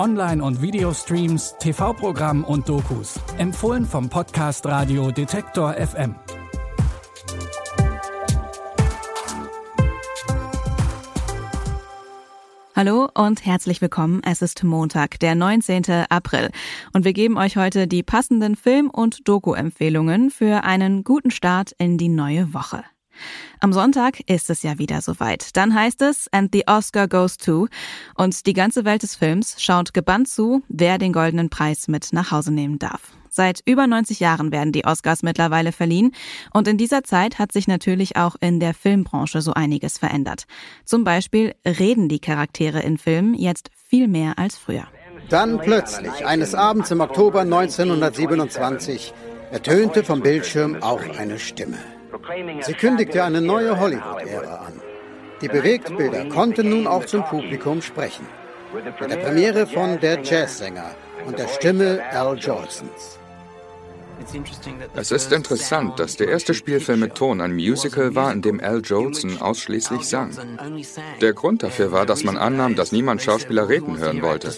Online- und Videostreams, TV-Programm und Dokus. Empfohlen vom Podcast Radio Detektor FM. Hallo und herzlich willkommen. Es ist Montag, der 19. April. Und wir geben euch heute die passenden Film- und Doku-Empfehlungen für einen guten Start in die neue Woche. Am Sonntag ist es ja wieder soweit. Dann heißt es And the Oscar goes to. Und die ganze Welt des Films schaut gebannt zu, wer den goldenen Preis mit nach Hause nehmen darf. Seit über 90 Jahren werden die Oscars mittlerweile verliehen und in dieser Zeit hat sich natürlich auch in der Filmbranche so einiges verändert. Zum Beispiel reden die Charaktere in Filmen jetzt viel mehr als früher. Dann plötzlich, eines Abends im Oktober 1927, ertönte vom Bildschirm auch eine Stimme. Sie kündigte eine neue Hollywood-Ära an. Die Bewegtbilder konnten nun auch zum Publikum sprechen. Mit der Premiere von Der Jazzsänger und der Stimme Al Jolsons. Es ist interessant, dass der erste Spielfilm mit Ton ein Musical war, in dem Al Jolson ausschließlich sang. Der Grund dafür war, dass man annahm, dass niemand Schauspieler reden hören wollte.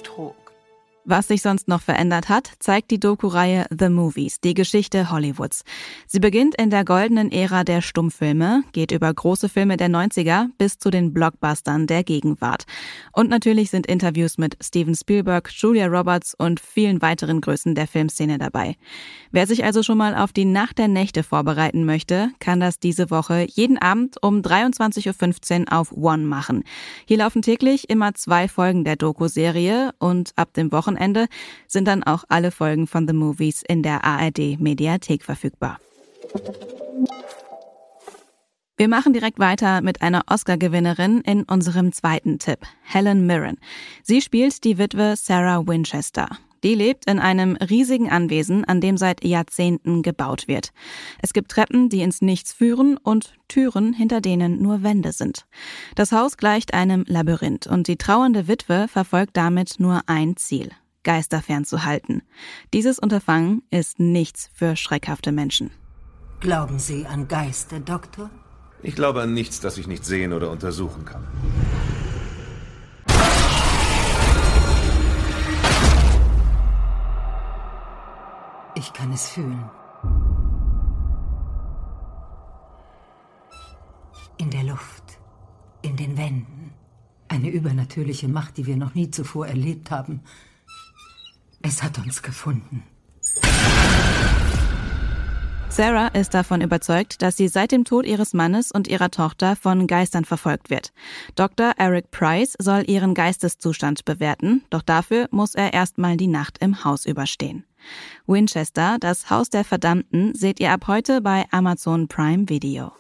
Was sich sonst noch verändert hat, zeigt die Doku-Reihe The Movies, die Geschichte Hollywoods. Sie beginnt in der goldenen Ära der Stummfilme, geht über große Filme der 90er bis zu den Blockbustern der Gegenwart. Und natürlich sind Interviews mit Steven Spielberg, Julia Roberts und vielen weiteren Größen der Filmszene dabei. Wer sich also schon mal auf die Nacht der Nächte vorbereiten möchte, kann das diese Woche jeden Abend um 23.15 Uhr auf One machen. Hier laufen täglich immer zwei Folgen der Doku-Serie und ab dem Wochenende Wochenende sind dann auch alle Folgen von The Movies in der ARD Mediathek verfügbar. Wir machen direkt weiter mit einer Oscar-Gewinnerin in unserem zweiten Tipp, Helen Mirren. Sie spielt die Witwe Sarah Winchester. Die lebt in einem riesigen Anwesen, an dem seit Jahrzehnten gebaut wird. Es gibt Treppen, die ins Nichts führen und Türen, hinter denen nur Wände sind. Das Haus gleicht einem Labyrinth und die trauernde Witwe verfolgt damit nur ein Ziel. Geister fernzuhalten. Dieses Unterfangen ist nichts für schreckhafte Menschen. Glauben Sie an Geister, Doktor? Ich glaube an nichts, das ich nicht sehen oder untersuchen kann. Ich kann es fühlen. In der Luft, in den Wänden. Eine übernatürliche Macht, die wir noch nie zuvor erlebt haben. Es hat uns gefunden. Sarah ist davon überzeugt, dass sie seit dem Tod ihres Mannes und ihrer Tochter von Geistern verfolgt wird. Dr. Eric Price soll ihren Geisteszustand bewerten, doch dafür muss er erstmal die Nacht im Haus überstehen. Winchester, das Haus der Verdammten, seht ihr ab heute bei Amazon Prime Video.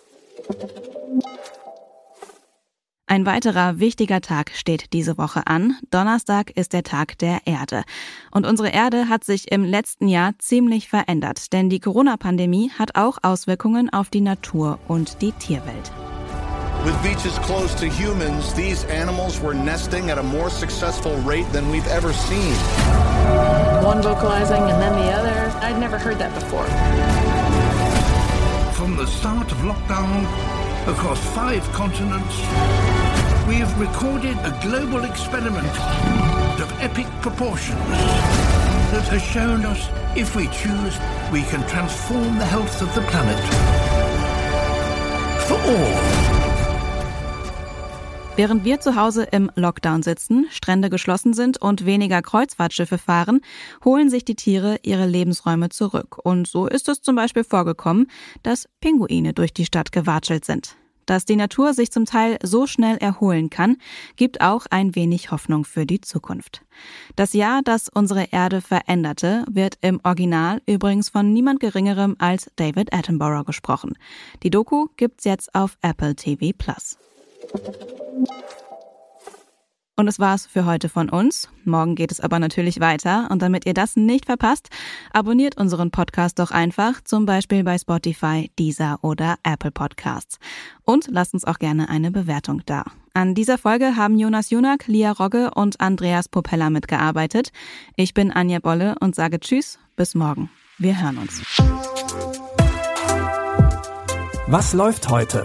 Ein weiterer wichtiger Tag steht diese Woche an. Donnerstag ist der Tag der Erde. Und unsere Erde hat sich im letzten Jahr ziemlich verändert, denn die Corona-Pandemie hat auch Auswirkungen auf die Natur und die Tierwelt. With beaches close to humans, these animals were nesting at a more successful rate than we've ever seen. One vocalizing and then the other. I'd never heard that before. From the start of lockdown across five continents, we have recorded a global experiment of epic proportions that has shown us, if we choose, we can transform the health of the planet. For all. Während wir zu Hause im Lockdown sitzen, Strände geschlossen sind und weniger Kreuzfahrtschiffe fahren, holen sich die Tiere ihre Lebensräume zurück. Und so ist es zum Beispiel vorgekommen, dass Pinguine durch die Stadt gewatschelt sind. Dass die Natur sich zum Teil so schnell erholen kann, gibt auch ein wenig Hoffnung für die Zukunft. Das Jahr, das unsere Erde veränderte, wird im Original übrigens von niemand Geringerem als David Attenborough gesprochen. Die Doku gibt's jetzt auf Apple TV Plus. Und es war's für heute von uns. Morgen geht es aber natürlich weiter. Und damit ihr das nicht verpasst, abonniert unseren Podcast doch einfach, zum Beispiel bei Spotify, Deezer oder Apple Podcasts. Und lasst uns auch gerne eine Bewertung da. An dieser Folge haben Jonas Junak, Lia Rogge und Andreas Popella mitgearbeitet. Ich bin Anja Bolle und sage Tschüss, bis morgen. Wir hören uns. Was läuft heute?